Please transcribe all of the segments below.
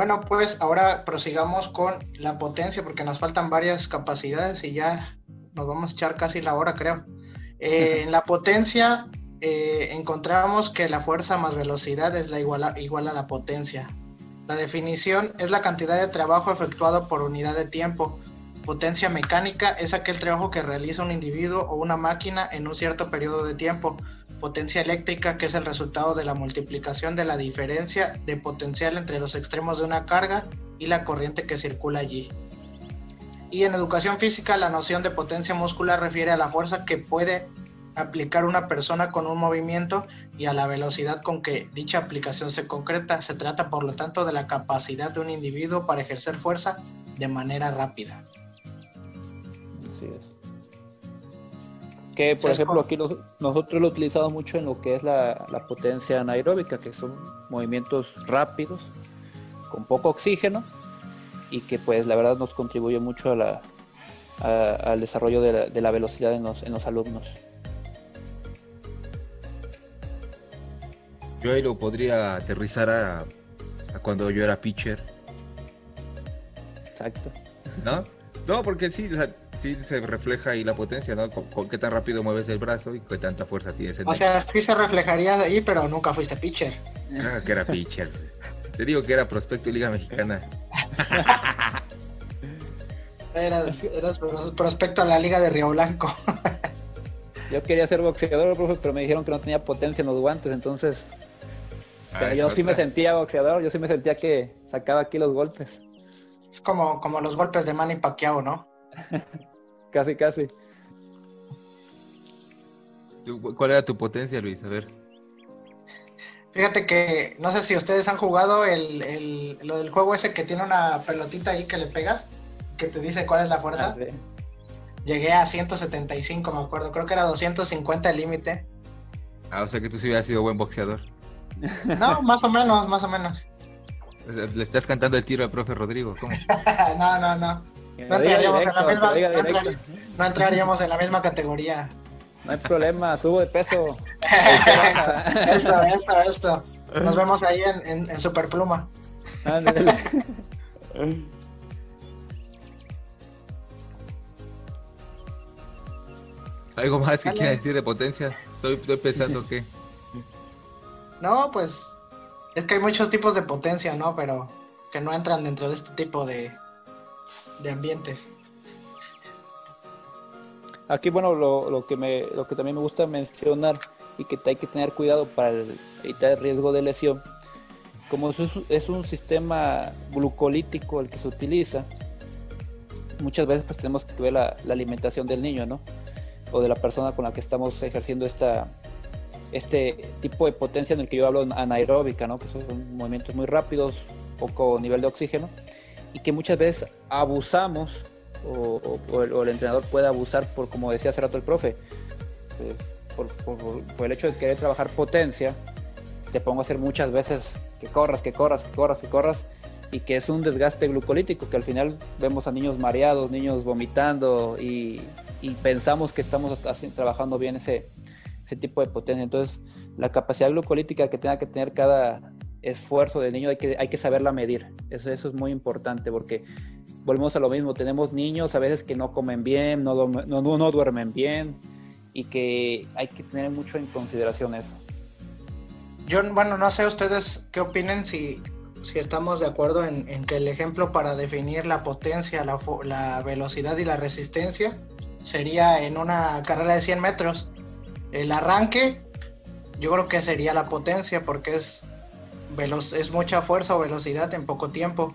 Bueno, pues ahora prosigamos con la potencia porque nos faltan varias capacidades y ya nos vamos a echar casi la hora, creo. Eh, en la potencia eh, encontramos que la fuerza más velocidad es la igual a, igual a la potencia. La definición es la cantidad de trabajo efectuado por unidad de tiempo. Potencia mecánica es aquel trabajo que realiza un individuo o una máquina en un cierto periodo de tiempo potencia eléctrica, que es el resultado de la multiplicación de la diferencia de potencial entre los extremos de una carga y la corriente que circula allí. Y en educación física, la noción de potencia muscular refiere a la fuerza que puede aplicar una persona con un movimiento y a la velocidad con que dicha aplicación se concreta. Se trata, por lo tanto, de la capacidad de un individuo para ejercer fuerza de manera rápida. Que por ejemplo aquí nosotros lo utilizamos mucho en lo que es la, potencia anaeróbica, que son movimientos rápidos, con poco oxígeno, y que pues la verdad nos contribuye mucho a la, al desarrollo de la, velocidad en los, en los alumnos. Yo ahí lo podría aterrizar a, a cuando yo era pitcher. Exacto. ¿No? No, porque sí, o sea, sí se refleja ahí la potencia, ¿no? Con, qué tan rápido mueves el brazo y qué tanta fuerza tienes en O sea, sí se reflejaría ahí, pero nunca fuiste pitcher. Ah, que era pitcher. Te digo que era prospecto y Liga Mexicana. eras, prospecto a la Liga de Río Blanco. yo quería ser boxeador, profe, pero me dijeron que no tenía potencia en los guantes, entonces... Ah, yo sí me sentía boxeador, yo sí me sentía que sacaba aquí los golpes. Es como, como los golpes de Manny Pacquiao, ¿no? casi, casi. ¿Cuál era tu potencia, Luis? A ver. Fíjate que no sé si ustedes han jugado el, lo del juego ese que tiene una pelotita ahí que le pegas, que te dice cuál es la fuerza. Ah, Llegué a 175, me acuerdo. Creo que era 250 el límite. Ah, o sea que tú sí hubieras sido buen boxeador. No, más o menos, más o menos. Le estás cantando el tiro al profe Rodrigo, ¿cómo? no, no, no. No entraríamos, en la misma, no, entraríamos en la misma categoría. No hay problema, subo de peso. esto, esto, esto. Nos vemos ahí en, en, Superpluma. ¿Algo más que quieras decir de potencia? Estoy, estoy pensando que... No, pues es que hay muchos tipos de potencia, ¿no? Pero que no entran dentro de este tipo de, de ambientes. Aquí, bueno, lo, que me, lo que también me gusta mencionar y que hay que tener cuidado para evitar el riesgo de lesión, como es, un sistema glucolítico el que se utiliza, muchas veces pues tenemos que ver la, alimentación del niño, ¿no? O de la persona con la que estamos ejerciendo esta, este tipo de potencia en el que yo hablo anaeróbica, ¿no? Que son movimientos muy rápidos, poco nivel de oxígeno y que muchas veces abusamos o, el, entrenador puede abusar por, como decía hace rato el profe, eh, por, el hecho de querer trabajar potencia, te pongo a hacer muchas veces que corras, que corras, que corras, que corras, y que es un desgaste glucolítico, que al final vemos a niños mareados, niños vomitando y, pensamos que estamos trabajando bien ese, ese tipo de potencia. Entonces, la capacidad glucolítica que tenga que tener cada, esfuerzo del niño hay que, hay que saberla medir. Eso, eso es muy importante porque volvemos a lo mismo. Tenemos niños a veces que no comen bien, no, no, no duermen bien y que hay que tener mucho en consideración eso. Yo, bueno, no sé ustedes qué opinen si, si estamos de acuerdo en, que el ejemplo para definir la potencia, la, la, velocidad y la resistencia sería en una carrera de 100 metros. El arranque, yo creo que sería la potencia porque es es mucha fuerza o velocidad en poco tiempo.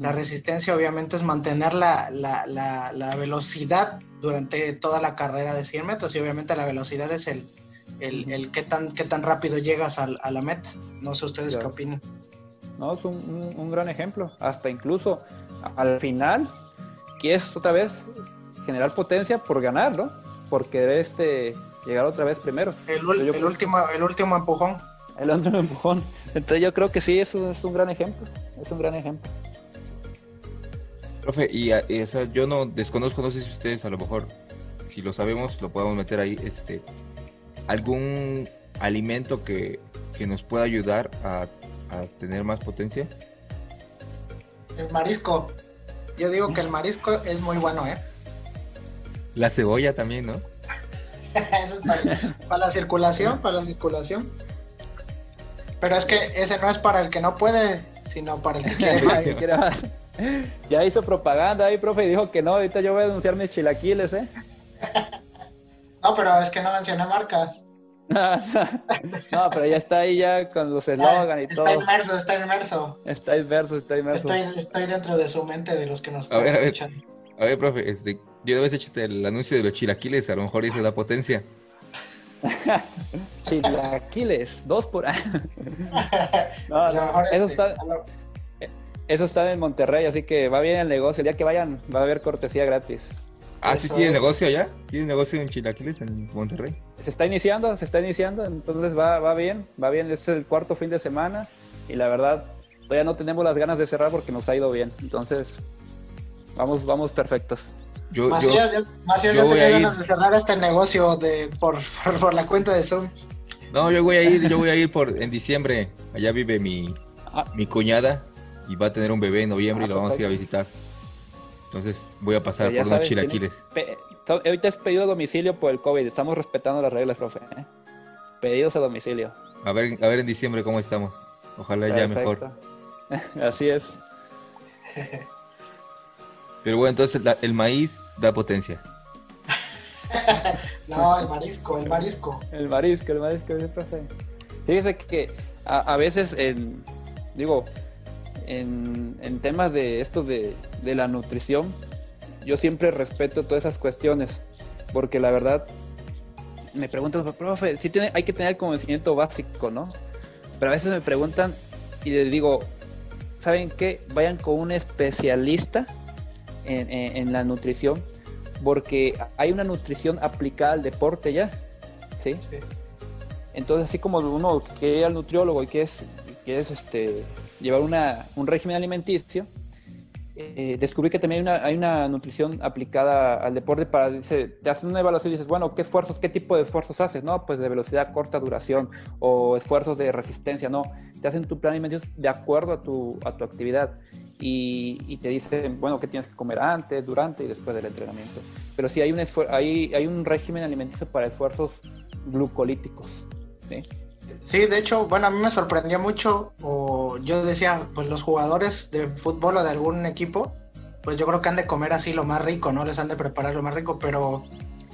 La resistencia obviamente es mantener la, velocidad durante toda la carrera de 100 metros y obviamente la velocidad es el, el, qué, tan, qué tan rápido llegas a, la meta. No sé ustedes qué opinan. No, es un, gran ejemplo. Hasta incluso al final, quieres otra vez generar potencia por ganar, ¿no? Por querer este, llegar otra vez primero. El, último, el último empujón. El último empujón. Entonces yo creo que sí, eso es un gran ejemplo. Es un gran ejemplo. Profe, y, yo no desconozco, no sé si ustedes a lo mejor, si lo sabemos, lo podemos meter ahí, este, algún alimento que, que nos pueda ayudar a a tener más potencia? El marisco. Yo digo que el marisco es muy bueno, ¿eh? La cebolla también, ¿no? Eso es para, la circulación, para la circulación. Pero es que ese no es para el que no puede, sino para el que quiere más. Ya hizo propaganda ahí, profe, y dijo que no, ahorita yo voy a denunciar mis chilaquiles, ¿eh? no, pero es que no mencioné marcas. no, pero ya está ahí ya con los eslogan y todo. Está inmerso, está inmerso. Está inmerso, está inmerso. Estoy, dentro de su mente de los que nos están escuchando. A ver, profe, este, yo vez hecho el anuncio de los chilaquiles, a lo mejor eso da potencia. chilaquiles, dos por no, no, eso este, está... Eso está en Monterrey, así que va bien el negocio. El día que vayan va a haber cortesía gratis. Ah, sí tiene negocio allá. Tiene negocio en Chilaquiles, en Monterrey. Se está iniciando, se está iniciando, entonces va, va bien, va bien. Este es el cuarto fin de semana y la verdad todavía no tenemos las ganas de cerrar porque nos ha ido bien. Entonces, vamos, vamos perfectos. Yo, Macías, yo, ya, yo tenía ganas de cerrar este negocio de, por, por, la cuenta de Zoom. No, yo voy a ir, yo voy a ir por en diciembre. Allá vive mi, ah. mi cuñada y va a tener un bebé en noviembre y lo vamos a ir a visitar. Entonces voy a pasar por unos chilaquiles. Ahorita es pedido a domicilio por el COVID. Estamos respetando las reglas, profe. ¿eh? Pedidos a domicilio. A ver, a ver en diciembre cómo estamos. Ojalá ya mejor. Así es. Pero bueno, entonces el maíz da potencia. no, el marisco, el marisco. El marisco, el marisco, profe. Fíjese que a, veces, en, digo, en, temas de esto de, la nutrición, yo siempre respeto todas esas cuestiones, porque la verdad me preguntan, profe, sí tiene, hay que tener conocimiento básico, ¿no? Pero a veces me preguntan y les digo, ¿saben qué? Vayan con un especialista en, la nutrición, porque hay una nutrición aplicada al deporte ya, ¿sí? Entonces, así como uno que al nutriólogo y que es, que es este llevar una, un régimen alimenticio, eh, descubrí que también hay una, hay una, nutrición aplicada al deporte para, dice, te hacen una evaluación y dices, bueno, ¿qué esfuerzos, qué tipo de esfuerzos haces? No, pues de velocidad corta duración o esfuerzos de resistencia, no, te hacen tu plan alimenticio de acuerdo a tu, a tu actividad y, te dicen, bueno, qué tienes que comer antes, durante y después del entrenamiento. Pero sí hay un, hay, hay un régimen alimenticio para esfuerzos glucolíticos. ¿sí? Sí, de hecho, bueno, a mí me sorprendió mucho, o yo decía, pues los jugadores de fútbol o de algún equipo, pues yo creo que han de comer así lo más rico, ¿no? Les han de preparar lo más rico, pero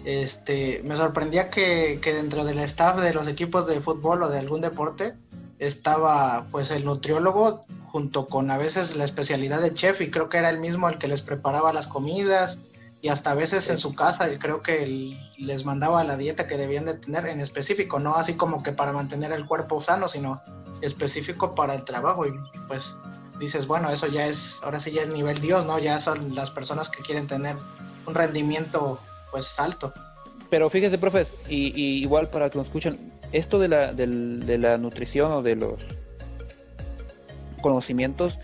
este, me sorprendía que, que dentro del staff de los equipos de fútbol o de algún deporte estaba pues el nutriólogo junto con a veces la especialidad de chef y creo que era el mismo el que les preparaba las comidas, y hasta a veces en su casa creo que les mandaba la dieta que debían de tener en específico, no así como que para mantener el cuerpo sano, sino específico para el trabajo y pues dices, bueno, eso ya es, ahora sí ya es nivel Dios, ¿no? Ya son las personas que quieren tener un rendimiento pues alto. Pero fíjese, profes, y, igual para que nos escuchen, esto de la, de la nutrición o de los conocimientos,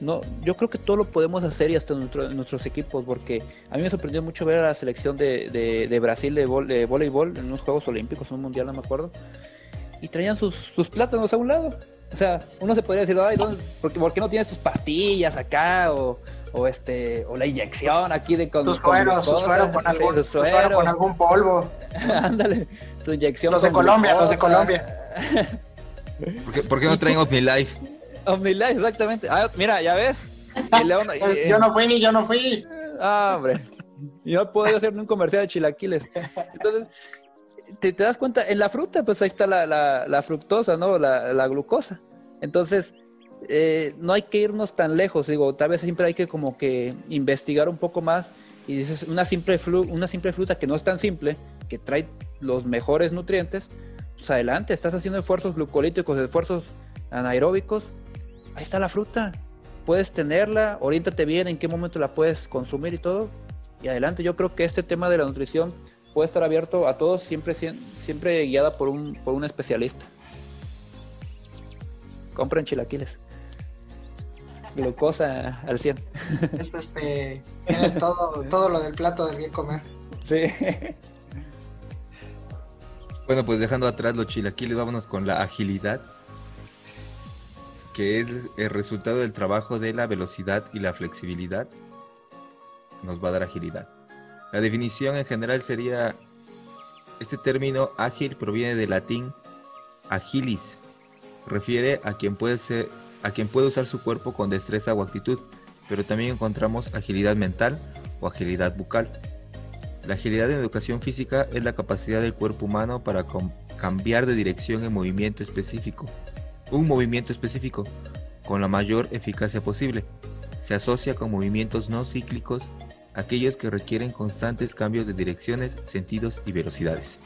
no, yo creo que todo lo podemos hacer y hasta nuestros equipos, porque a mí me sorprendió mucho ver a la selección de, de, Brasil de, voleibol en unos Juegos Olímpicos, en un mundial, no me acuerdo, y traían sus, sus plátanos a un lado. O sea, uno se podría decir, Ay, ¿por, qué, no tienes tus pastillas acá? O, o, este o la inyección aquí de con, tus sueros, suero con, algún, suero. con algún polvo. Ándale, tu inyección. Los de Colombia, los de Colombia. ¿Por qué, ¿Por qué no traen OmniLife? OmniLife, exactamente. Ah, mira, ya ves. yo no fui ni yo no fui. Ah, hombre. Yo no puedo hacer un comercial de chilaquiles. Entonces, te, das cuenta, en la fruta, pues ahí está la, fructosa, ¿no? La, glucosa. Entonces, eh, no hay que irnos tan lejos, digo, tal vez siempre hay que como que investigar un poco más y dices una simple, una simple fruta que no es tan simple, que trae los mejores nutrientes, pues adelante, estás haciendo esfuerzos glucolíticos, esfuerzos anaeróbicos, ahí está la fruta, puedes tenerla, oriéntate bien en qué momento la puedes consumir y todo, y adelante, yo creo que este tema de la nutrición puede estar abierto a todos, siempre, siempre guiada por un, por un especialista. Compren chilaquiles glucosa al 100. Esto este, tiene todo, todo lo del plato del bien comer. Sí. Bueno, pues dejando atrás los chilaquiles, vámonos con la agilidad, que es el resultado del trabajo de la velocidad y la flexibilidad. Nos va a dar agilidad. La definición en general sería, este término ágil proviene del latín agilis, refiere a quien puede ser a quien puede usar su cuerpo con destreza o actitud, pero también encontramos agilidad mental o agilidad bucal. La agilidad en educación física es la capacidad del cuerpo humano para cambiar de dirección en movimiento específico, un movimiento específico, con la mayor eficacia posible. Se asocia con movimientos no cíclicos, aquellos que requieren constantes cambios de direcciones, sentidos y velocidades.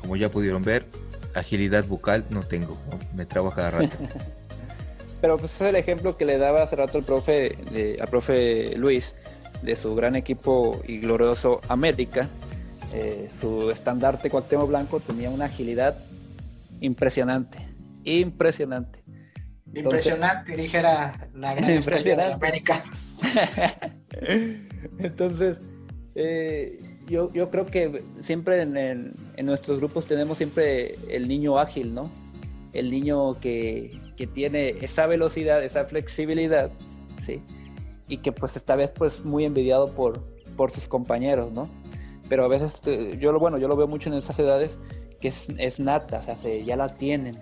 Como ya pudieron ver, agilidad bucal no tengo, me trabajo cada rato. Pero pues es el ejemplo que le daba hace rato el profe, de, al profe Luis, de su gran equipo y glorioso América. Eh, su estandarte Cuauhtémoc Blanco tenía una agilidad impresionante, impresionante. impresionante, dijera la gran estrella de América. Entonces, eh, yo, yo creo que siempre en, en, nuestros grupos tenemos siempre el niño ágil, ¿no? El niño que, que, tiene esa velocidad, esa flexibilidad, ¿sí? Y que pues esta vez pues muy envidiado por, por sus compañeros, ¿no? Pero a veces, eh, yo lo bueno, yo lo veo mucho en esas edades que es, es nata, o sea, se, ya la tienen.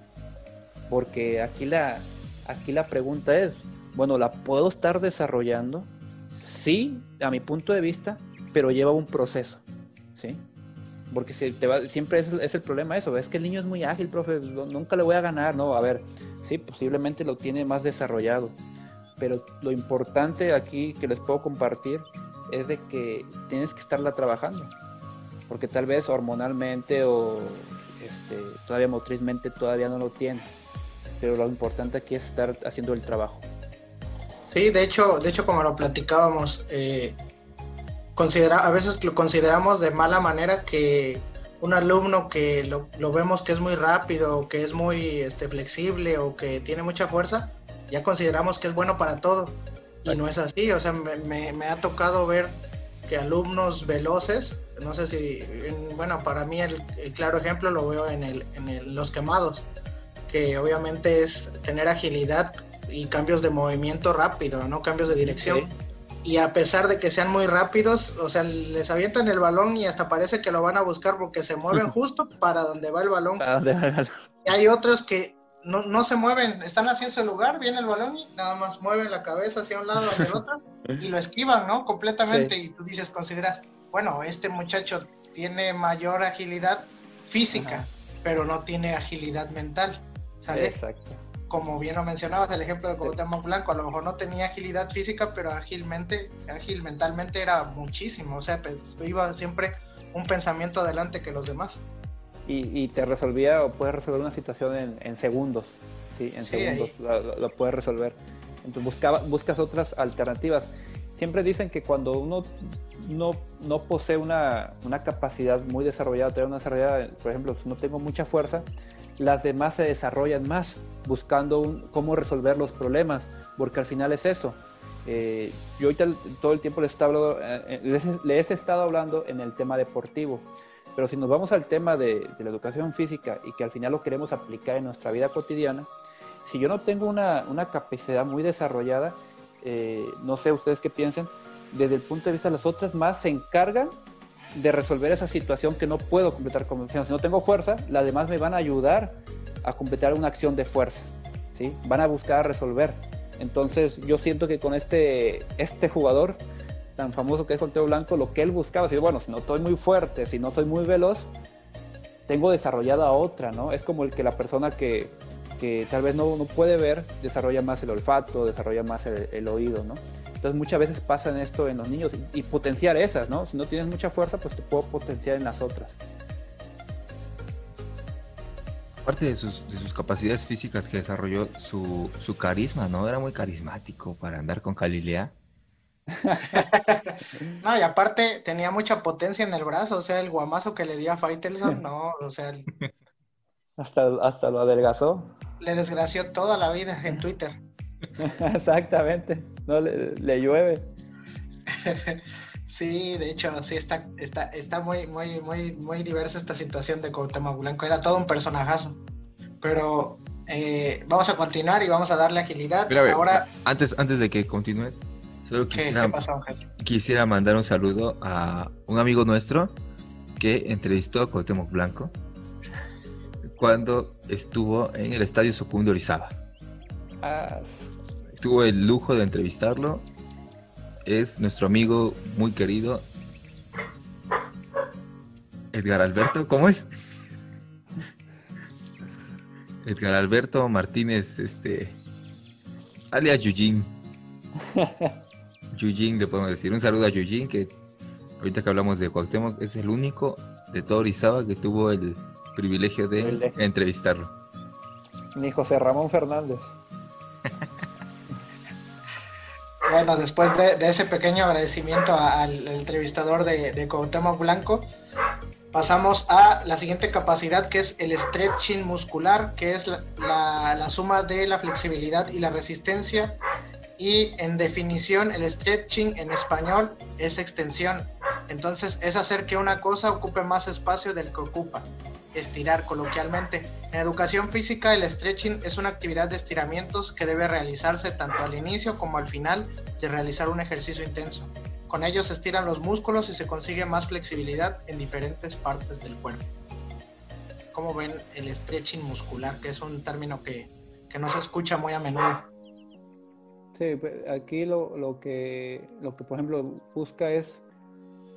Porque aquí la, aquí la pregunta es, bueno, ¿la puedo estar desarrollando? Sí, a mi punto de vista, pero lleva un proceso, ¿sí? Porque siempre es, el problema eso, es que el niño es muy ágil, profe, nunca le voy a ganar, no, a ver, sí, posiblemente lo tiene más desarrollado, pero lo importante aquí que les puedo compartir es de que tienes que estarla trabajando, porque tal vez hormonalmente o este, todavía motrizmente todavía no lo tiene, pero lo importante aquí es estar haciendo el trabajo. Sí, de hecho, de hecho como lo platicábamos, eh, considera, a veces lo consideramos de mala manera que un alumno que lo, lo vemos que es muy rápido, que es muy este, flexible o que tiene mucha fuerza, ya consideramos que es bueno para todo. Y no es así, o sea, me, me, ha tocado ver que alumnos veloces, no sé si, bueno, para mí el, claro ejemplo lo veo en, el, en los quemados, que obviamente es tener agilidad y cambios de movimiento rápido, ¿no? Cambios de dirección y a pesar de que sean muy rápidos, o sea, les avientan el balón y hasta parece que lo van a buscar porque se mueven justo para donde va el balón. Y hay otros que no, se mueven, están hacia ese lugar, viene el balón y nada más mueven la cabeza hacia un lado o hacia el otro y lo esquivan, ¿no? Completamente. Y tú dices, consideras, bueno, este muchacho tiene mayor agilidad física, pero no tiene agilidad mental. ¿Sale? Exacto como bien lo mencionabas, el ejemplo de Cuauhtémoc Blanco, a lo mejor no tenía agilidad física, pero ágilmente, ágil mentalmente era muchísimo, o sea, pues, iba siempre un pensamiento adelante que los demás. Y, te resolvía o puedes resolver una situación en, segundos, ¿sí? En segundos lo, puedes resolver. Entonces buscaba, buscas otras alternativas. Siempre dicen que cuando uno no, no posee una, una capacidad muy desarrollada, una desarrollada, por ejemplo, no tengo mucha fuerza, las demás se desarrollan más buscando cómo resolver los problemas, porque al final es eso. Eh, yo ahorita todo el tiempo eh, les, he estado hablando en el tema deportivo, pero si nos vamos al tema de, la educación física y que al final lo queremos aplicar en nuestra vida cotidiana, si yo no tengo una, capacidad muy desarrollada, eh, no sé ustedes qué piensen, desde el punto de vista de las otras más se encargan de resolver esa situación que no puedo completar con Si no tengo fuerza, las demás me van a ayudar a completar una acción de fuerza, ¿sí? Van a buscar resolver. Entonces yo siento que con este, este jugador tan famoso que es Teo Blanco, lo que él buscaba, si bueno, si no estoy muy fuerte, si no soy muy veloz, tengo desarrollada otra, ¿no? Es como el que la persona que, que tal vez no, no puede ver, desarrolla más el olfato, desarrolla más el, oído, ¿no? Entonces muchas veces pasa en esto en los niños y, potenciar esas, ¿no? Si no tienes mucha fuerza, pues te puedo potenciar en las otras. Aparte de sus, de sus capacidades físicas que desarrolló, su, su carisma, ¿no? Era muy carismático para andar con Galilea. no, y aparte tenía mucha potencia en el brazo, o sea, el guamazo que le dio a Faitelson, no, o sea... Hasta, hasta lo adelgazó. Le desgració toda la vida en Twitter. Exactamente, no le, llueve. sí, de hecho, sí está, está, está muy, muy, muy, muy diversa esta situación de Cuauhtémoc Blanco. Era todo un personajazo. Pero eh, vamos a continuar y vamos a darle agilidad. Ahora, antes, antes de que continúe, Solo quisiera, quisiera mandar un saludo a un amigo nuestro que entrevistó a Cuauhtémoc Blanco cuando estuvo en el Estadio Socundo Orizaba. Ah. Tuvo el lujo de entrevistarlo. Es nuestro amigo muy querido Edgar Alberto, ¿cómo es? Edgar Alberto Martínez, este, alias Yujin. Yujin, le podemos decir. Un saludo a Yujin, que ahorita que hablamos de Cuauhtémoc, es el único de todo Orizaba que tuvo el privilegio de entrevistarlo. Ni José Ramón Fernández. Bueno, después de, ese pequeño agradecimiento al, entrevistador de, de Blanco, pasamos a la siguiente capacidad que es el stretching muscular, que es la suma de la flexibilidad y la resistencia y en definición, el stretching en español es extensión. Entonces es hacer que una cosa ocupe más espacio del que ocupa. Estirar coloquialmente. En educación física el stretching es una actividad de estiramientos que debe realizarse tanto al inicio como al final de realizar un ejercicio intenso. Con ello se estiran los músculos y se consigue más flexibilidad en diferentes partes del cuerpo. Como ven, el stretching muscular, que es un término que, que no se escucha muy a menudo. Sí, aquí lo, lo, que, lo que, por ejemplo, busca es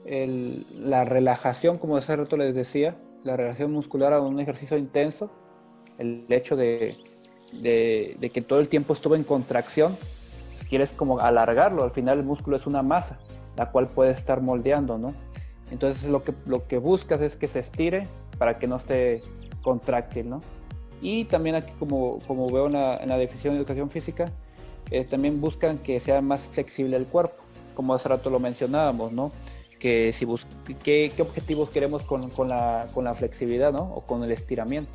el, la relajación, como hace rato les decía, la relajación muscular a un ejercicio intenso, el hecho de, de, que todo el tiempo estuvo en contracción, quieres como alargarlo, al final el músculo es una masa, la cual puede estar moldeando, ¿no? Entonces lo que, lo que buscas es que se estire para que no esté contráctil, ¿no? Y también aquí, como, como veo en la, en definición de educación física, eh, también buscan que sea más flexible el cuerpo, como hace rato lo mencionábamos, ¿no? Que si qué, qué, objetivos queremos con, con, la, con, la, flexibilidad, ¿no? O con el estiramiento.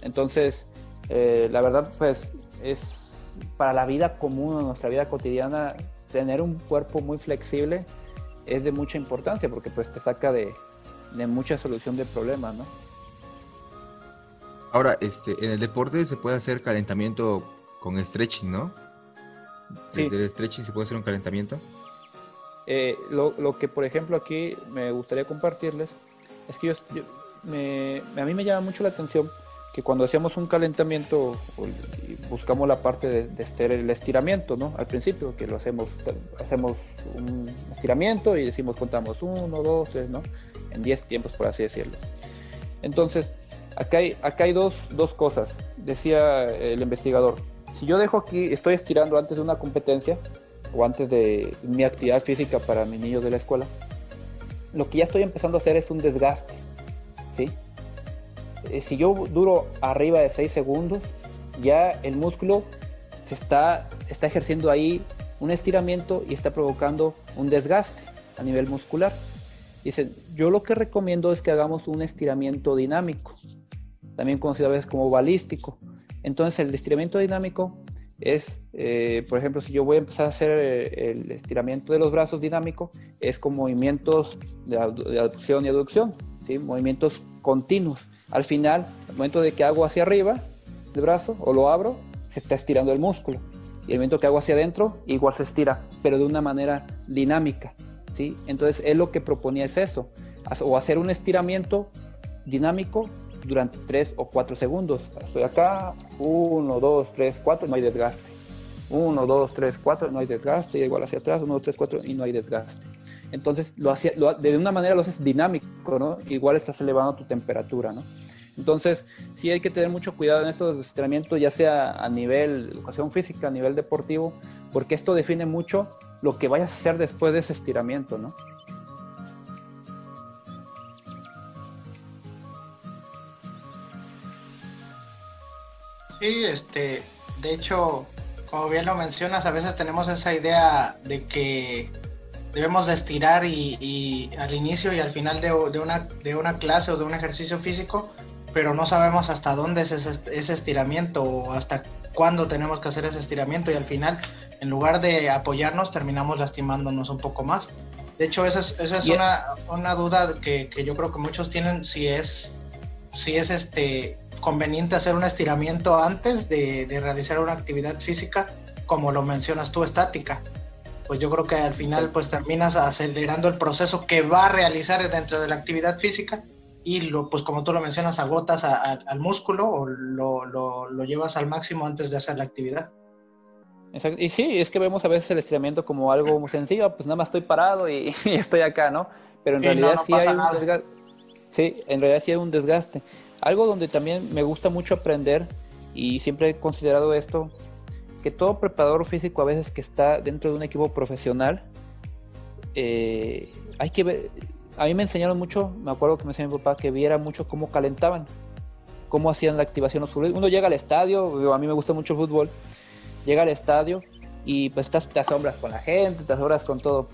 Entonces, eh, la verdad, pues es para la vida común, nuestra vida cotidiana, tener un cuerpo muy flexible es de mucha importancia porque pues te saca de, de mucha solución de problemas, ¿no? Ahora, este, en el deporte se puede hacer calentamiento con stretching, ¿no? Sí. ¿Desde el stretching se puede hacer un calentamiento? Eh, lo, que, por ejemplo, aquí me gustaría compartirles es que a mí me llama mucho la atención que cuando hacemos un calentamiento buscamos la parte de, hacer el estiramiento, ¿no? Al principio, que lo hacemos, hacemos un estiramiento y decimos, contamos uno, dos, tres, ¿no? En diez tiempos, por así decirlo. Entonces, acá hay, acá hay dos, dos cosas, decía el investigador si yo dejo aquí, estoy estirando antes de una competencia o antes de mi actividad física para mis niños de la escuela, lo que ya estoy empezando a hacer es un desgaste, ¿sí? Eh, si yo duro arriba de 6 segundos, ya el músculo se está, está ejerciendo ahí un estiramiento y está provocando un desgaste a nivel muscular. Dicen, yo lo que recomiendo es que hagamos un estiramiento dinámico, también conocido a veces como balístico, entonces el estiramiento dinámico es, eh, por ejemplo, si yo voy a empezar a hacer eh, el estiramiento de los brazos dinámico, es con movimientos de, aducción y aducción, ¿sí? movimientos continuos. Al final, al momento de que hago hacia arriba el brazo o lo abro, se está estirando el músculo. Y el momento que hago hacia adentro, igual se estira, pero de una manera dinámica. ¿sí? Entonces, él lo que proponía es eso, o hacer un estiramiento dinámico durante 3 o 4 segundos. Estoy acá, 1, 2, 3, 4, no hay desgaste. 1, 2, 3, 4, no hay desgaste, igual hacia atrás, 1, 2, 3, 4 y no hay desgaste. Entonces, lo hacía, lo, de una manera lo haces dinámico, ¿no? Igual estás elevando tu temperatura, ¿no? Entonces, sí hay que tener mucho cuidado en estos estiramientos, ya sea a nivel educación física, a nivel deportivo, porque esto define mucho lo que vayas a hacer después de ese estiramiento, ¿no? Sí, este, de hecho, como bien lo mencionas, a veces tenemos esa idea de que debemos de estirar y, al inicio y al final de, una, de una clase o de un ejercicio físico, pero no sabemos hasta dónde es ese, estiramiento o hasta cuándo tenemos que hacer ese estiramiento y al final, en lugar de apoyarnos, terminamos lastimándonos un poco más. De hecho, esa es, esa es una, una, duda que, que, yo creo que muchos tienen si es, si es este, conveniente hacer un estiramiento antes de, realizar una actividad física, como lo mencionas tú, estática. Pues yo creo que al final pues terminas acelerando el proceso que va a realizar dentro de la actividad física y lo, pues como tú lo mencionas, agotas al músculo o lo, lo, llevas al máximo antes de hacer la actividad. Y sí, es que vemos a veces el estiramiento como algo muy sencillo, pues nada más estoy parado y, estoy acá, ¿no? Pero en realidad sí hay un desgaste. Sí, en realidad sí hay un desgaste. Algo donde también me gusta mucho aprender y siempre he considerado esto, que todo preparador físico a veces que está dentro de un equipo profesional, eh, hay que ver, a mí me enseñaron mucho, me acuerdo que me enseñó mi papá que viera mucho cómo calentaban, cómo hacían la activación los. Uno llega al estadio, a mí me gusta mucho el fútbol, llega al estadio y pues estás, te asombras con la gente, te asombras con todo.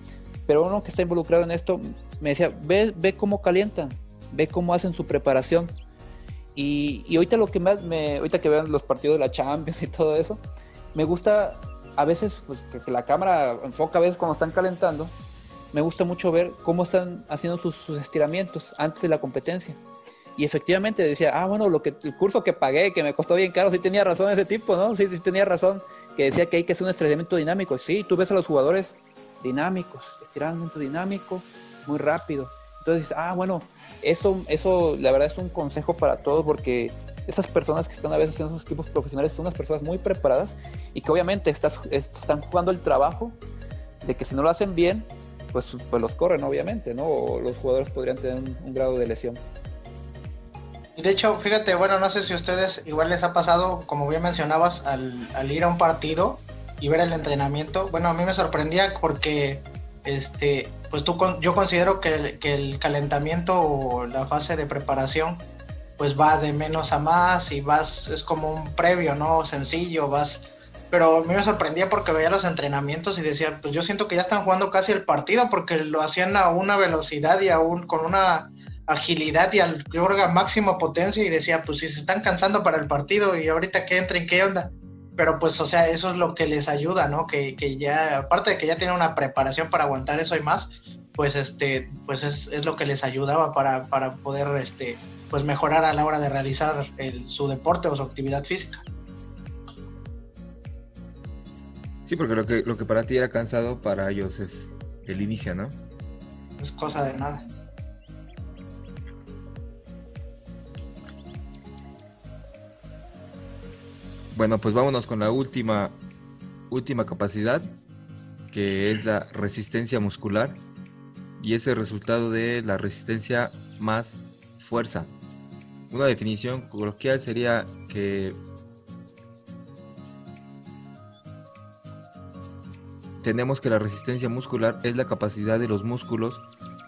Pero uno que está involucrado en esto me decía, ve, ve cómo calientan, ve cómo hacen su preparación. Y, ahorita lo que más me, ahorita que vean los partidos de la Champions y todo eso, me gusta a veces pues, que, la cámara enfoca a veces cuando están calentando, me gusta mucho ver cómo están haciendo sus, estiramientos antes de la competencia. Y efectivamente decía, ah, bueno, lo que, el curso que pagué, que me costó bien caro, sí tenía razón ese tipo, ¿no? Sí, sí tenía razón, que decía que hay que hacer un estiramiento dinámico. Sí, tú ves a los jugadores dinámicos, estiramiento dinámico, muy rápido. Entonces, ah, bueno, eso, eso la verdad es un consejo para todos porque esas personas que están a veces en esos equipos profesionales son unas personas muy preparadas y que obviamente están jugando el trabajo de que si no lo hacen bien, pues, pues los corren obviamente, ¿no? O los jugadores podrían tener un, grado de lesión. Y de hecho, fíjate, bueno, no sé si a ustedes igual les ha pasado, como bien mencionabas, al, al ir a un partido y ver el entrenamiento. Bueno, a mí me sorprendía porque este, pues tú, yo considero que el, calentamiento o la fase de preparación pues va de menos a más y vas, es como un previo, ¿no? Sencillo, vas... Pero a mí me sorprendía porque veía los entrenamientos y decía, pues yo siento que ya están jugando casi el partido porque lo hacían a una velocidad y aún con una agilidad y al, yo creo máxima potencia y decía, pues si se están cansando para el partido y ahorita que entren, ¿qué onda? Pero pues, o sea, eso es lo que les ayuda, ¿no? Que, que ya, aparte de que ya tienen una preparación para aguantar eso y más, pues este, pues es, es lo que les ayudaba para, para, poder, este, pues mejorar a la hora de realizar el, su deporte o su actividad física. Sí, porque lo que, lo que para ti era cansado, para ellos es el inicio, ¿no? Es cosa de nada. Bueno, pues vámonos con la última, última capacidad, que es la resistencia muscular. Y es el resultado de la resistencia más fuerza. Una definición coloquial sería que tenemos que la resistencia muscular es la capacidad de los músculos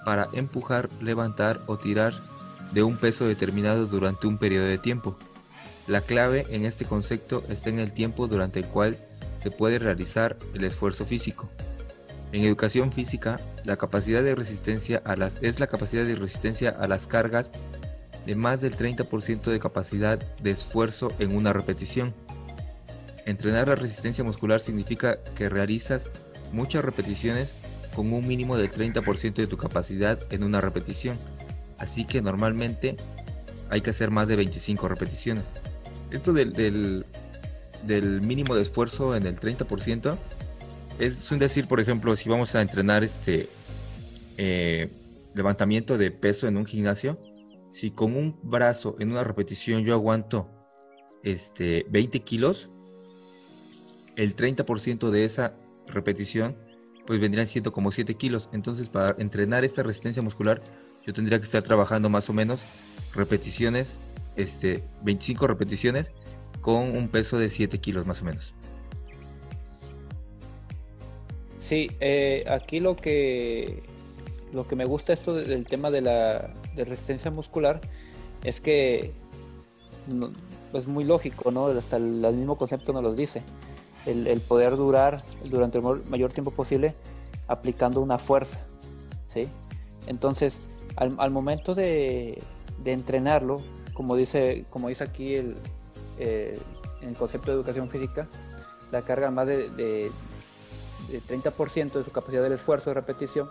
para empujar, levantar o tirar de un peso determinado durante un periodo de tiempo. La clave en este concepto está en el tiempo durante el cual se puede realizar el esfuerzo físico. En educación física, la capacidad de resistencia a las, es la capacidad de resistencia a las cargas de más del 30% de capacidad de esfuerzo en una repetición. Entrenar la resistencia muscular significa que realizas muchas repeticiones con un mínimo del 30% de tu capacidad en una repetición. Así que normalmente hay que hacer más de 25 repeticiones esto del, mínimo de esfuerzo en el 30% es un decir, por ejemplo, si vamos a entrenar este eh, levantamiento de peso en un gimnasio, si con un brazo en una repetición yo aguanto este 20 kilos, el 30% de esa repetición pues vendrían siendo como 7 kilos. Entonces para entrenar esta resistencia muscular yo tendría que estar trabajando más o menos repeticiones este, 25 repeticiones con un peso de 7 kilos más o menos. Sí, eh, aquí lo que lo que me gusta esto del tema de la resistencia muscular es que es muy lógico, ¿no? Hasta el, mismo concepto nos lo dice. El, poder durar durante el mayor tiempo posible aplicando una fuerza, ¿sí? Entonces, al, momento de, entrenarlo, como dice, como dice aquí el, eh, en el concepto de educación física, la carga más de, de, 30% de su capacidad del esfuerzo de repetición,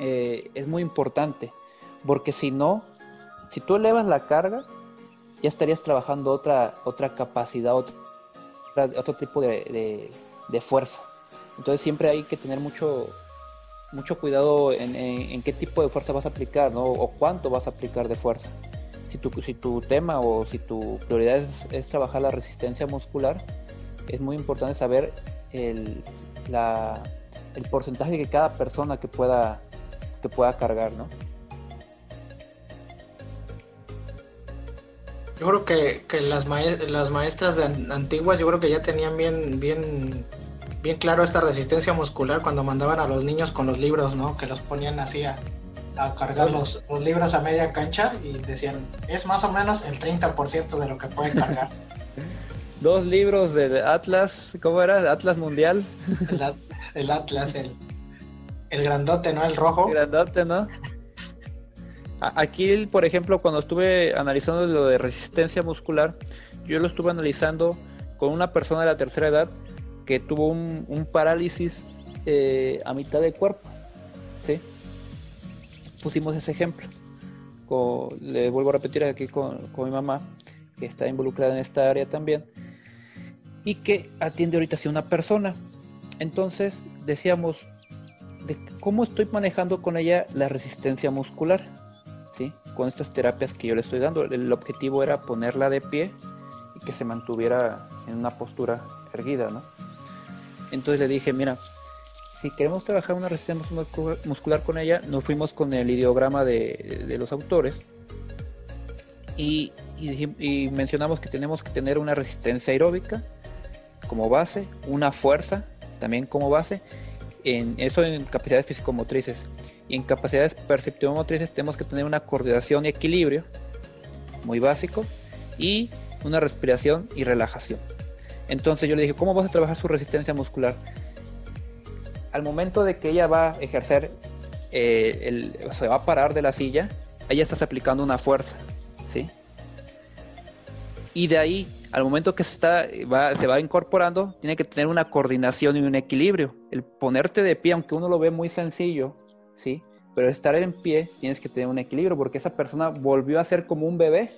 eh, es muy importante, porque si no, si tú elevas la carga, ya estarías trabajando otra, otra capacidad, otro, otro tipo de, fuerza. Entonces siempre hay que tener mucho, mucho cuidado en, qué tipo de fuerza vas a aplicar, ¿no? O cuánto vas a aplicar de fuerza. Si tu, si tu tema o si tu prioridad es, trabajar la resistencia muscular, es muy importante saber el, el porcentaje que cada persona que pueda, que pueda cargar, ¿no? Yo creo que, que las, las maestras antiguas, yo creo que ya tenían bien, bien, bien claro esta resistencia muscular cuando mandaban a los niños con los libros, ¿no? Que los ponían así a, cargar los, libros a media cancha y decían, es más o menos el 30% de lo que pueden cargar. Dos libros del Atlas, ¿cómo era? Atlas Mundial. El, Atlas, el, el grandote, ¿no? El rojo. El grandote, ¿no? Aquí, por ejemplo, cuando estuve analizando lo de resistencia muscular, yo lo estuve analizando con una persona de la tercera edad que tuvo un, parálisis eh, a mitad del cuerpo. ¿sí? Pusimos ese ejemplo. le vuelvo a repetir aquí con, mi mamá, que está involucrada en esta área también, y que atiende ahorita a una persona. Entonces decíamos, de ¿cómo estoy manejando con ella la resistencia muscular? con estas terapias que yo le estoy dando. El objetivo era ponerla de pie y que se mantuviera en una postura erguida, ¿no? Entonces le dije, mira, si queremos trabajar una resistencia muscular con ella, nos fuimos con el ideograma de, los autores y, mencionamos que tenemos que tener una resistencia aeróbica como base, una fuerza también como base, en eso en capacidades físico-motrices y en capacidades perceptivo-motrices tenemos que tener una coordinación y equilibrio, muy básico, y una respiración y relajación. Entonces yo le dije, ¿cómo vas a trabajar su resistencia muscular? Al momento de que ella va a ejercer, eh, se va a parar de la silla, ella estás aplicando una fuerza, ¿sí? Y de ahí, al momento que se, está, va, se va incorporando, tiene que tener una coordinación y un equilibrio. El ponerte de pie, aunque uno lo ve muy sencillo, ¿sí? Pero estar en pie tienes que tener un equilibrio porque esa persona volvió a ser como un bebé,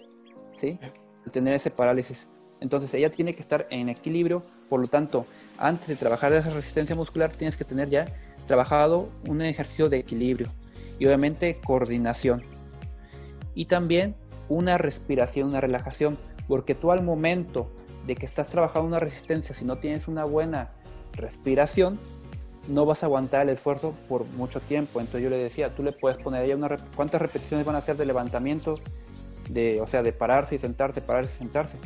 ¿sí? Al tener ese parálisis. Entonces ella tiene que estar en equilibrio, por lo tanto, antes de trabajar esa resistencia muscular tienes que tener ya trabajado un ejercicio de equilibrio y obviamente coordinación. Y también una respiración, una relajación, porque tú al momento de que estás trabajando una resistencia, si no tienes una buena respiración, no vas a aguantar el esfuerzo por mucho tiempo. Entonces yo le decía, tú le puedes poner ahí una cuántas repeticiones van a hacer de levantamiento, de, o sea, de pararse y sentarse, pararse y sentarse.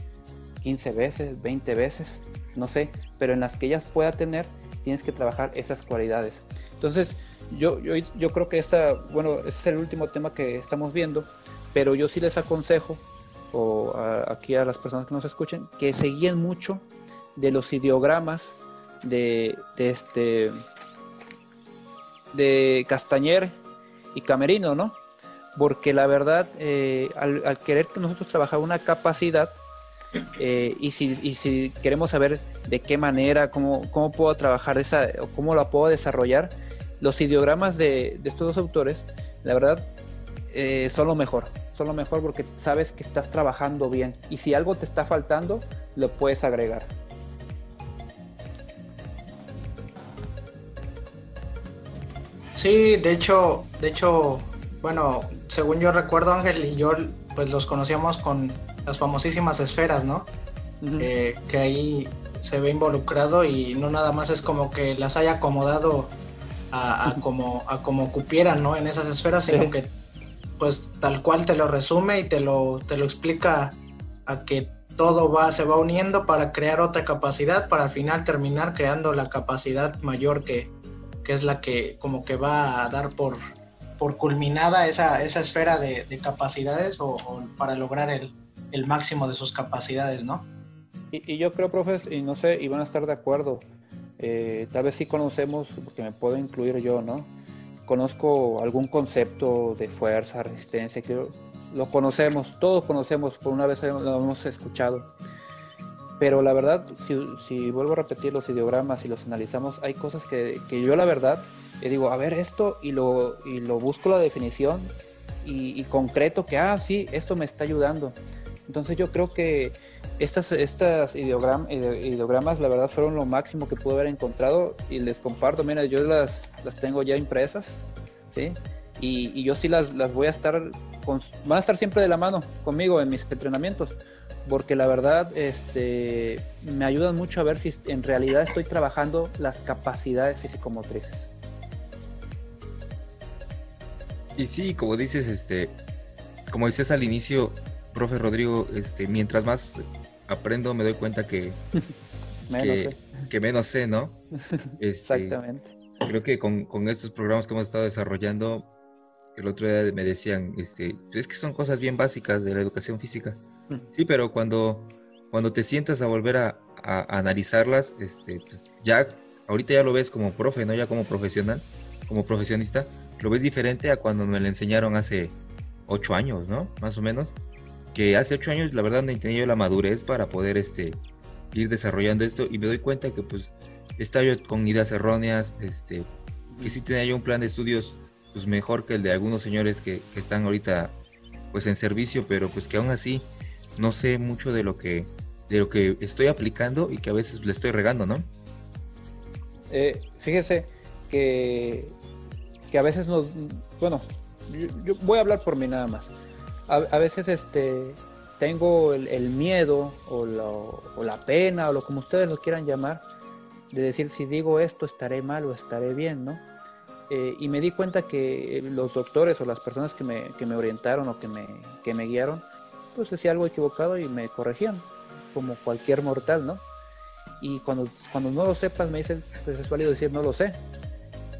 15 veces, 20 veces, no sé, pero en las que ellas pueda tener, tienes que trabajar esas cualidades. Entonces, yo, yo, yo creo que esta, bueno, ese es el último tema que estamos viendo, pero yo sí les aconsejo, o aquí a las personas que nos escuchen, que se mucho de los ideogramas de, este de Castañer y Camerino, ¿no? Porque la verdad, eh, al, querer que nosotros trabajar una capacidad, eh, y, si, y, si, queremos saber de qué manera, cómo, cómo puedo trabajar esa, o cómo la puedo desarrollar, los ideogramas de, estos dos autores, la verdad, eh, son lo mejor. Son lo mejor porque sabes que estás trabajando bien. Y si algo te está faltando, lo puedes agregar. Sí, de hecho, de hecho, bueno, según yo recuerdo Ángel y yo, pues los conocíamos con las famosísimas esferas, ¿no? que ahí se ve involucrado y no nada más es como que las haya acomodado a, como a como cupieran, ¿no? En esas esferas, sino que pues tal cual te lo resume y te lo, te lo explica a que todo va, se va uniendo para crear otra capacidad, para al final terminar creando la capacidad mayor que, que es la que como que va a dar por, por culminada esa, esa esfera de, capacidades o, para lograr el, el, máximo de sus capacidades, ¿no? Y, yo creo, profes, y no sé, y van a estar de acuerdo, eh, tal vez sí conocemos, porque me puedo incluir yo, ¿no? Conozco algún concepto de fuerza, resistencia, que lo conocemos, todos conocemos, por una vez lo hemos escuchado. Pero la verdad, si, vuelvo a repetir los ideogramas y los analizamos, hay cosas que, yo la verdad le digo, a ver esto y lo, y lo busco la definición y, y concreto que, ah, sí, esto me está ayudando. Entonces yo creo que estas, estas ideogramas, la verdad, fueron lo máximo que pude haber encontrado y les comparto. Mira, yo las, las tengo ya impresas, ¿sí? Y, yo sí las, las voy a estar, con, van a estar siempre de la mano conmigo en mis entrenamientos, porque la verdad este, me ayudan mucho a ver si en realidad estoy trabajando las capacidades físico-motrices. Y sí, como dices, este, como decías al inicio, profe Rodrigo, este, mientras más aprendo me doy cuenta que, que, menos sé, ¿no? Este, Exactamente. Creo que con, con, estos programas que hemos estado desarrollando, el otro día me decían, este, es que son cosas bien básicas de la educación física. Mm. Sí, pero cuando, cuando te sientas a volver a, a, analizarlas, este, pues ya, ahorita ya lo ves como profe, ¿no? Ya como profesional, como profesionista, lo ves diferente a cuando me lo enseñaron hace ocho años, ¿no? Más o menos que hace ocho años la verdad no he tenido la madurez para poder este, ir desarrollando esto y me doy cuenta que pues estaba yo con ideas erróneas, este, que sí tenía yo un plan de estudios pues mejor que el de algunos señores que, están ahorita pues en servicio, pero pues que aún así no sé mucho de lo que de lo que estoy aplicando y que a veces le estoy regando, ¿no? Eh, fíjese que, que a veces nos, bueno, yo voy a hablar por mí nada más a, veces este, tengo el, miedo o, la pena o lo como ustedes lo quieran llamar, de decir si digo esto estaré mal o estaré bien, ¿no? Eh, y me di cuenta que los doctores o las personas que me, que me orientaron o que me, que me guiaron, pues decía algo equivocado y me corregían, como cualquier mortal, ¿no? Y cuando, cuando no lo sepas me dicen, pues es válido decir no lo sé,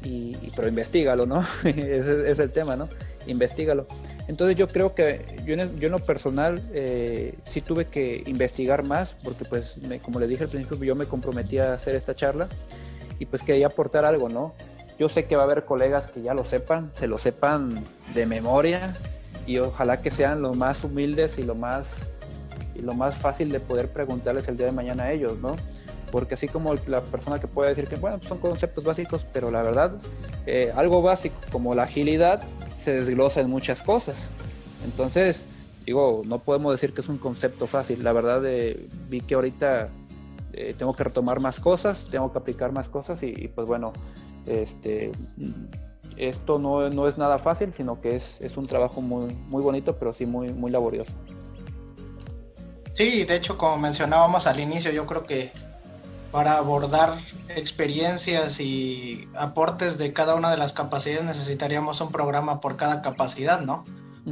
y, pero investigalo, ¿no? es el tema, ¿no? Investígalo. Entonces yo creo que yo en, yo en lo personal eh, sí tuve que investigar más porque pues como le dije al principio yo me comprometí a hacer esta charla y pues quería aportar algo, ¿no? Yo sé que va a haber colegas que ya lo sepan, se lo sepan de memoria y ojalá que sean los más humildes y lo más y lo más fácil de poder preguntarles el día de mañana a ellos, ¿no? Porque así como la persona que puede decir que bueno, pues son conceptos básicos, pero la verdad, eh, algo básico como la agilidad desglosa en muchas cosas. Entonces, digo, no podemos decir que es un concepto fácil. La verdad, eh, vi que ahorita eh, tengo que retomar más cosas, tengo que aplicar más cosas y, pues bueno, este, esto no, no, es nada fácil, sino que es, es un trabajo muy, muy bonito, pero sí muy, muy laborioso. Sí, de hecho, como mencionábamos al inicio, yo creo que para abordar experiencias y aportes de cada una de las capacidades necesitaríamos un programa por cada capacidad, ¿no?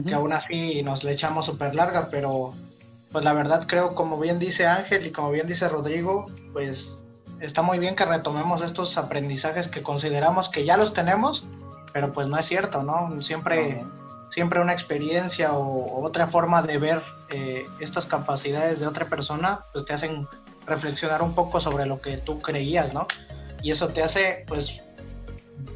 Que aún así nos le echamos súper larga, pero pues la verdad creo, como bien dice Ángel y como bien dice Rodrigo, pues está muy bien que retomemos estos aprendizajes que consideramos que ya los tenemos, pero pues no es cierto, ¿no? Siempre, siempre una experiencia o, otra forma de ver eh, estas capacidades de otra persona, pues te hacen reflexionar un poco sobre lo que tú creías, ¿no? Y eso te hace, pues,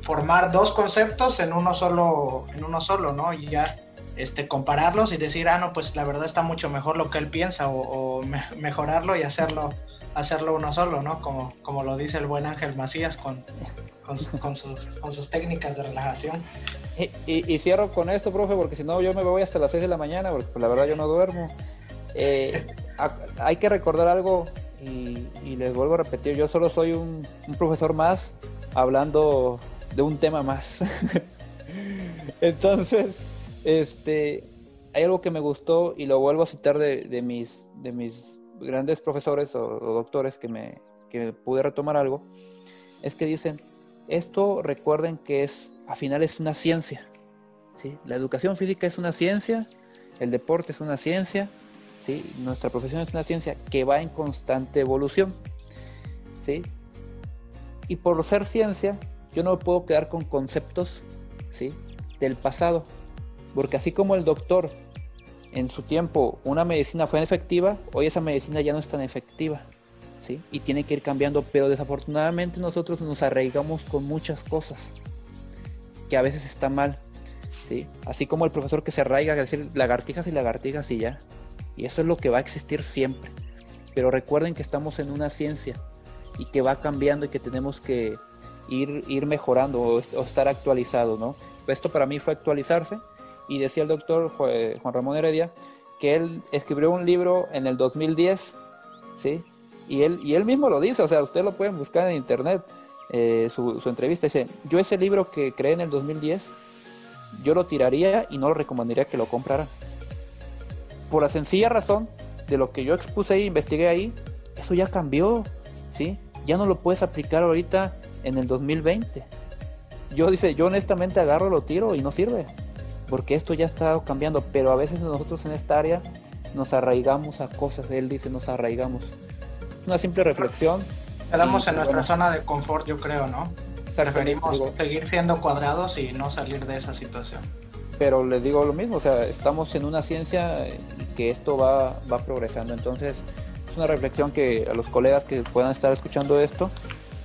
formar dos conceptos en uno solo, en uno solo, ¿no? Y ya este, compararlos y decir, ah, no, pues la verdad está mucho mejor lo que él piensa, o, mejorarlo y hacerlo, hacerlo uno solo, ¿no? Como, como lo dice el buen Ángel Macías con, con, sus, con sus, técnicas de relajación. Y, cierro con esto, profe, porque si no yo me voy hasta las 6 de la mañana, porque pues, la verdad yo no duermo. Eh, hay que recordar algo y, les vuelvo a repetir, yo solo soy un, profesor más hablando de un tema más. Entonces, este, hay algo que me gustó y lo vuelvo a citar de, mis, de mis grandes profesores o, doctores que me que pude retomar algo, es que dicen, esto recuerden que es, al final es una ciencia. La educación física es una ciencia, el deporte es una ciencia, ¿sí? nuestra profesión es una ciencia que va en constante evolución. ¿sí? Y por ser ciencia, yo no me puedo quedar con conceptos ¿sí? del pasado, porque así como el doctor en su tiempo una medicina fue efectiva, hoy esa medicina ya no es tan efectiva. ¿sí? Y tiene que ir cambiando, pero desafortunadamente nosotros nos arraigamos con muchas cosas que a veces está mal. ¿sí? Así como el profesor que se arraiga a decir lagartijas y lagartijas y ya. Y eso es lo que va a existir siempre. Pero recuerden que estamos en una ciencia y que va cambiando y que tenemos que ir, ir mejorando o, estar actualizado, ¿no? Esto para mí fue actualizarse y decía el doctor Juan Ramón Heredia que él escribió un libro en el 2010, ¿sí? Y él, y él mismo lo dice, o sea, ustedes lo pueden buscar en internet, eh, su, su, entrevista, dice, yo ese libro que creé en el 2010, yo lo tiraría y no lo recomendaría que lo compraran. Por la sencilla razón de lo que yo expuse ahí, investigué ahí, eso ya cambió, ¿sí? Ya no lo puedes aplicar ahorita en el 2020. Yo dice, yo honestamente agarro, lo tiro y no sirve, porque esto ya está cambiando, pero a veces nosotros en esta área nos arraigamos a cosas, él dice, nos arraigamos. Una simple reflexión. Quedamos en nuestra zona de confort, yo creo, ¿no? Preferimos seguir siendo cuadrados y no salir de esa situación. Pero les digo lo mismo, o sea, estamos en una ciencia que esto va, va progresando, entonces es una reflexión que a los colegas que puedan estar escuchando esto,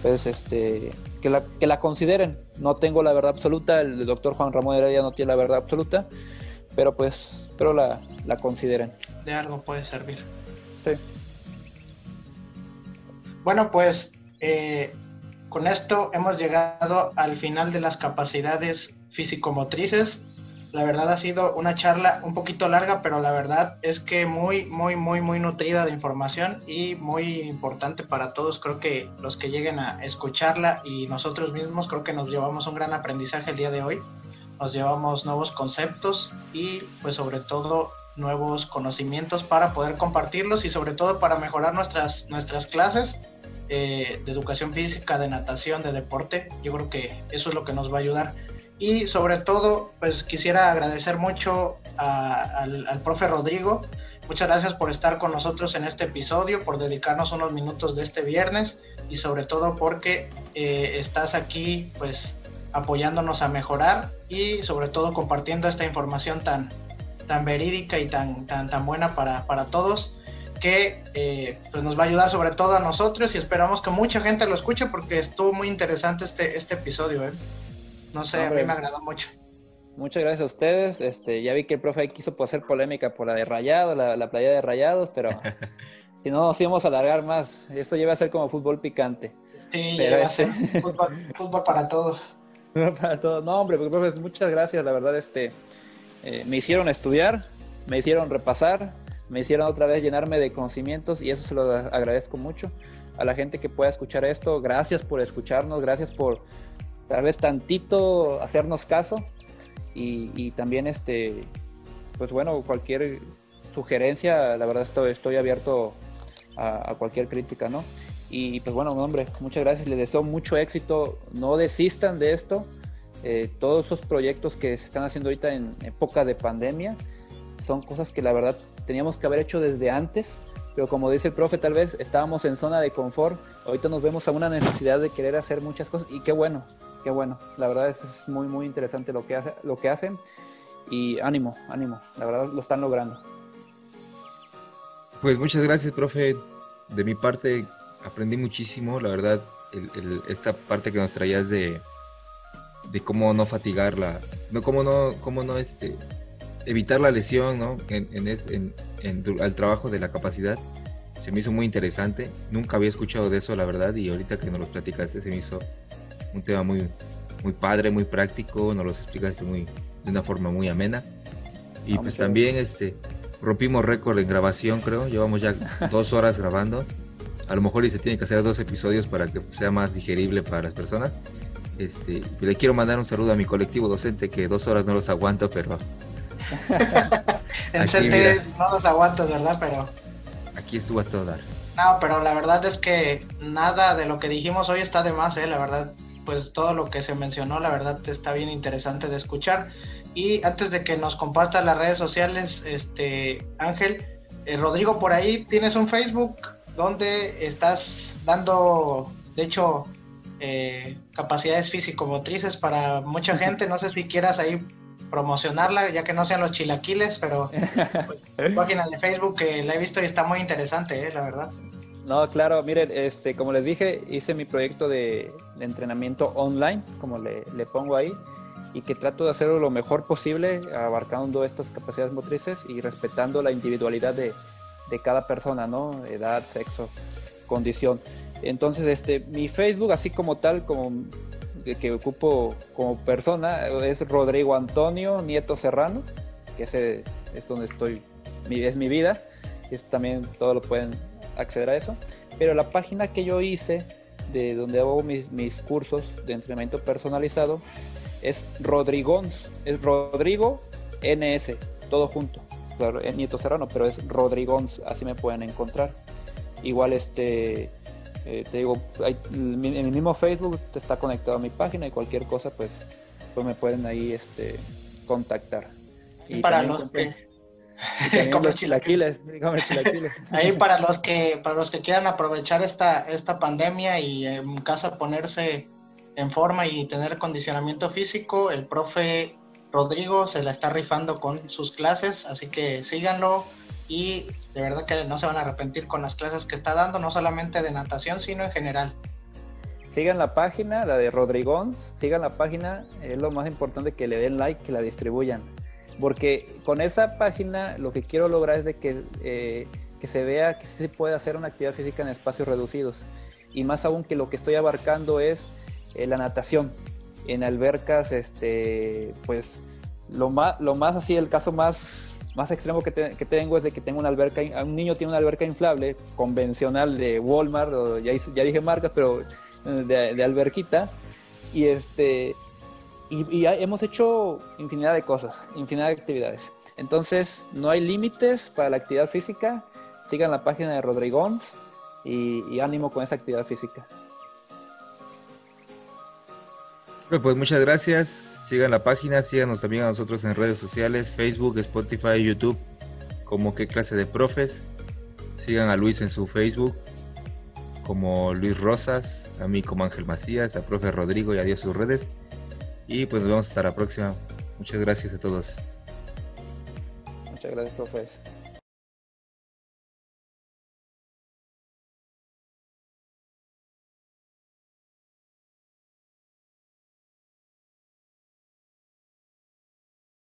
pues este, que la, que la consideren. No tengo la verdad absoluta, el doctor Juan Ramón Heredia no tiene la verdad absoluta, pero pues, pero la, la consideren. De algo puede servir. Sí. Bueno, pues eh, con esto hemos llegado al final de las capacidades físico-motrices la verdad ha sido una charla un poquito larga, pero la verdad es que muy, muy, muy, muy nutrida de información y muy importante para todos. Creo que los que lleguen a escucharla y nosotros mismos creo que nos llevamos un gran aprendizaje el día de hoy. Nos llevamos nuevos conceptos y pues sobre todo nuevos conocimientos para poder compartirlos y sobre todo para mejorar nuestras, nuestras clases eh, de educación física, de natación, de deporte. Yo creo que eso es lo que nos va a ayudar y sobre todo, pues quisiera agradecer mucho al, profe Rodrigo. Muchas gracias por estar con nosotros en este episodio, por dedicarnos unos minutos de este viernes y sobre todo porque eh, estás aquí pues apoyándonos a mejorar y sobre todo compartiendo esta información tan, tan verídica y tan, tan, tan buena para, para todos que eh, pues nos va a ayudar sobre todo a nosotros y esperamos que mucha gente lo escuche porque estuvo muy interesante este, este episodio. ¿eh? No sé, a mí me agradó mucho. Muchas gracias a ustedes. Este, ya vi que el profe quiso hacer polémica por la de Rayado, la, playa de Rayados, pero si no nos íbamos a alargar más. Esto lleva a ser como fútbol picante. Sí, pero a ser fútbol, para todos. para todos. No, hombre, pues, profe, muchas gracias. La verdad, este, eh, me hicieron estudiar, me hicieron repasar, me hicieron otra vez llenarme de conocimientos y eso se lo agradezco mucho a la gente que pueda escuchar esto. Gracias por escucharnos, gracias por tal vez tantito hacernos caso y, también este pues bueno cualquier sugerencia la verdad estoy, estoy abierto a, cualquier crítica no y pues bueno hombre muchas gracias les deseo mucho éxito no desistan de esto eh, todos esos proyectos que se están haciendo ahorita en época de pandemia son cosas que la verdad teníamos que haber hecho desde antes pero como dice el profe, tal vez estábamos en zona de confort, ahorita nos vemos a una necesidad de querer hacer muchas cosas y qué bueno, qué bueno. La verdad es, muy, muy interesante lo que, hace, lo que hacen y ánimo, ánimo. La verdad lo están logrando. Pues muchas gracias, profe. De mi parte aprendí muchísimo, la verdad, esta parte que nos traías de, de cómo no fatigarla, no cómo no, cómo no este, evitar la lesión, ¿no? En, en, en, al trabajo de la capacidad. Se me hizo muy interesante. Nunca había escuchado de eso, la verdad, y ahorita que nos lo platicaste se me hizo un tema muy, muy padre, muy práctico, nos lo explicaste muy, de una forma muy amena. Y pues también este, rompimos récord en grabación, creo, llevamos ya dos horas grabando. A lo mejor y se tiene que hacer dos episodios para que sea más digerible para las personas. Este, le quiero mandar un saludo a mi colectivo docente que dos horas no los aguanto, pero... en CT no los aguantas, ¿verdad? Pero... Aquí estuvo a todo dar. No, pero la verdad es que nada de lo que dijimos hoy está de más, ¿eh? La verdad, pues todo lo que se mencionó, la verdad está bien interesante de escuchar. Y antes de que nos comparta las redes sociales, este Ángel, eh, Rodrigo, por ahí tienes un Facebook donde estás dando, de hecho, eh, capacidades físico-motrices para mucha gente. No sé si quieras ahí promocionarla, ya que no sean los chilaquiles, pero pues, página de Facebook que la he visto y está muy interesante, eh, la verdad. No, claro, miren, este, como les dije, hice mi proyecto de, entrenamiento online, como le, pongo ahí, y que trato de hacerlo lo mejor posible, abarcando estas capacidades motrices y respetando la individualidad de, de cada persona, ¿no? Edad, sexo, condición. Entonces, este, mi Facebook, así como tal, como que, ocupo como persona, es Rodrigo Antonio Nieto Serrano, que ese es donde estoy, es mi vida. Es también todo lo pueden acceder a eso. Pero la página que yo hice, de donde hago mis, mis cursos de entrenamiento personalizado, es Rodrigons, es Rodrigo NS, todo junto. Claro, es Nieto Serrano, pero es Rodrigons, así me pueden encontrar. Igual este eh, te digo, en mi mismo Facebook está conectado a mi página y cualquier cosa, pues, pues me pueden ahí este, contactar. Y para los que los chilaquiles, Ahí para los que para los que quieran aprovechar esta esta pandemia y en casa ponerse en forma y tener condicionamiento físico, el profe Rodrigo se la está rifando con sus clases, así que síganlo y de verdad que no se van a arrepentir con las clases que está dando, no solamente de natación, sino en general. Sigan la página, la de Rodrigón, sigan la página, es lo más importante que le den like, que la distribuyan porque con esa página lo que quiero lograr es de que, eh, que se vea que se puede hacer una actividad física en espacios reducidos. Y más aún que lo que estoy abarcando es eh, la natación. En albercas, este, pues lo más, lo más así, el caso más, más extremo que, tengo es de que tengo una alberca, un niño tiene una alberca inflable convencional de Walmart, o ya, dije marcas, pero eh, de, alberquita. Y este, y, hemos hecho infinidad de cosas, infinidad de actividades. Entonces, no hay límites para la actividad física. Sigan la página de Rodrigón y, ánimo con esa actividad física. Bueno, pues muchas gracias. Sigan la página, síganos también a nosotros en redes sociales, Facebook, Spotify, YouTube, como qué clase de profes. Sigan a Luis en su Facebook, como Luis Rosas, a mí como Ángel Macías, a profe Rodrigo y adiós sus redes. Y pues nos vemos hasta la próxima. Muchas gracias a todos. Muchas gracias, profes.